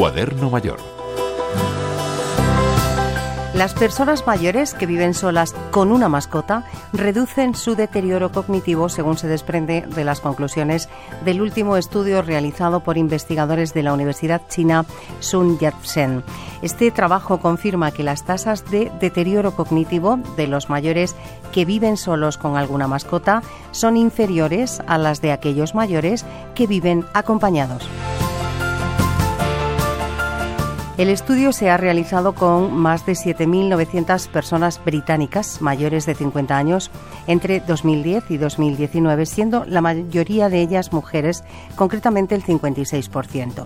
Cuaderno Mayor. Las personas mayores que viven solas con una mascota reducen su deterioro cognitivo según se desprende de las conclusiones del último estudio realizado por investigadores de la Universidad china Sun Yat-sen. Este trabajo confirma que las tasas de deterioro cognitivo de los mayores que viven solos con alguna mascota son inferiores a las de aquellos mayores que viven acompañados. El estudio se ha realizado con más de 7.900 personas británicas mayores de 50 años entre 2010 y 2019, siendo la mayoría de ellas mujeres, concretamente el 56%.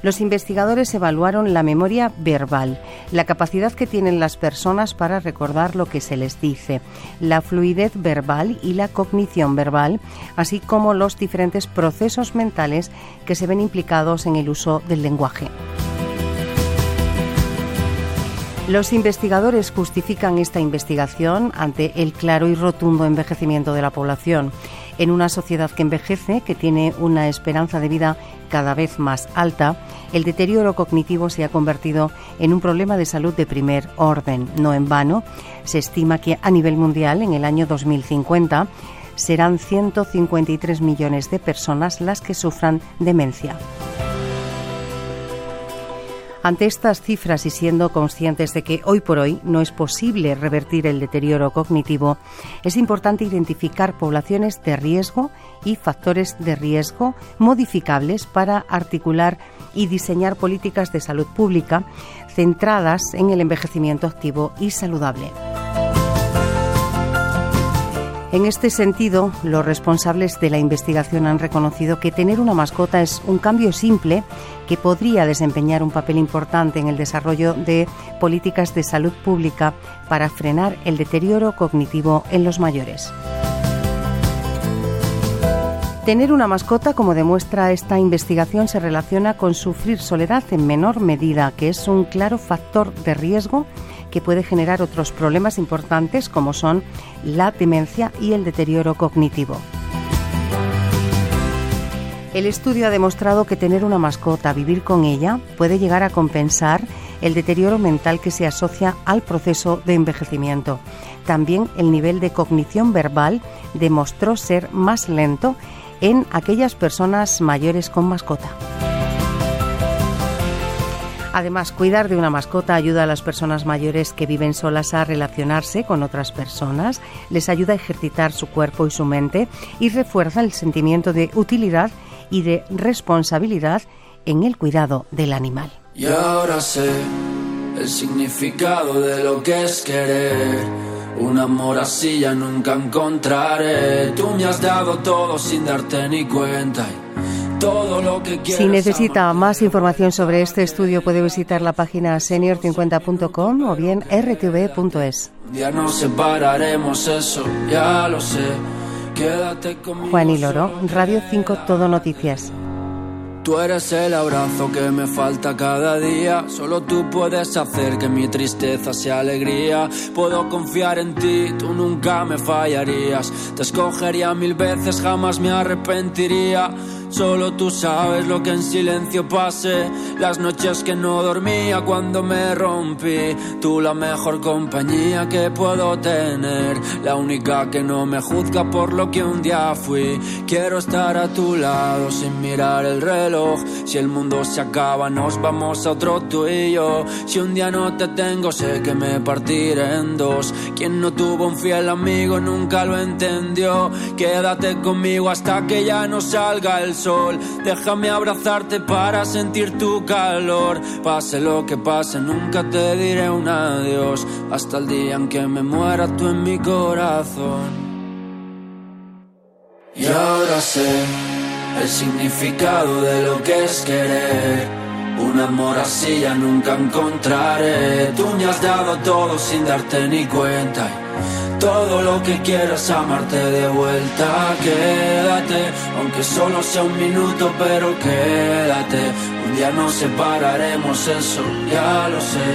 Los investigadores evaluaron la memoria verbal, la capacidad que tienen las personas para recordar lo que se les dice, la fluidez verbal y la cognición verbal, así como los diferentes procesos mentales que se ven implicados en el uso del lenguaje. Los investigadores justifican esta investigación ante el claro y rotundo envejecimiento de la población. En una sociedad que envejece, que tiene una esperanza de vida cada vez más alta, el deterioro cognitivo se ha convertido en un problema de salud de primer orden. No en vano, se estima que a nivel mundial, en el año 2050, serán 153 millones de personas las que sufran demencia. Ante estas cifras y siendo conscientes de que hoy por hoy no es posible revertir el deterioro cognitivo, es importante identificar poblaciones de riesgo y factores de riesgo modificables para articular y diseñar políticas de salud pública centradas en el envejecimiento activo y saludable. En este sentido, los responsables de la investigación han reconocido que tener una mascota es un cambio simple que podría desempeñar un papel importante en el desarrollo de políticas de salud pública para frenar el deterioro cognitivo en los mayores. Tener una mascota, como demuestra esta investigación, se relaciona con sufrir soledad en menor medida, que es un claro factor de riesgo que puede generar otros problemas importantes como son la demencia y el deterioro cognitivo. El estudio ha demostrado que tener una mascota, vivir con ella, puede llegar a compensar el deterioro mental que se asocia al proceso de envejecimiento. También el nivel de cognición verbal demostró ser más lento en aquellas personas mayores con mascota. Además, cuidar de una mascota ayuda a las personas mayores que viven solas a relacionarse con otras personas, les ayuda a ejercitar su cuerpo y su mente y refuerza el sentimiento de utilidad y de responsabilidad en el cuidado del animal. Y ahora sé el significado de lo que es querer. Nunca encontraré. Tú me has dado todo sin darte ni cuenta. Si necesita más información sobre este estudio puede visitar la página senior50.com o bien rtv.es. Ya nos separaremos, eso ya lo sé. Juan y Loro, Radio 5 Todo Noticias. Tú eres el abrazo que me falta cada día. Solo tú puedes hacer que mi tristeza sea alegría. Puedo confiar en ti, tú nunca me fallarías. Te escogería mil veces, jamás me arrepentiría. Solo tú sabes lo que en silencio pasé. Las noches que no dormía cuando me rompí. Tú la mejor compañía que puedo tener. La única que no me juzga por lo que un día fui. Quiero estar a tu lado sin mirar el reloj. Si el mundo se acaba, nos vamos a otro tú y yo. Si un día no te tengo, sé que me partiré en dos. Quien no tuvo un fiel amigo nunca lo entendió. Quédate conmigo hasta que ya no salga el Déjame abrazarte para sentir tu calor. Pase lo que pase, nunca te diré un adiós. Hasta el día en que me muera tú en mi corazón. Y ahora sé el significado de lo que es querer. Un amor así ya nunca encontraré. Tú me has dado todo sin darte ni cuenta. Todo lo que quieras amarte de vuelta, quédate, aunque solo sea un minuto, pero quédate. Un día nos separaremos, eso ya lo sé.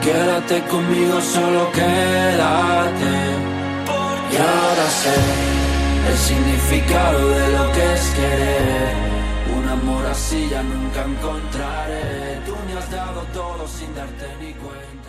Quédate conmigo, solo quédate. Y ahora sé el significado de lo que es querer. Un amor así ya nunca encontraré. todo sin darte ni cuenta.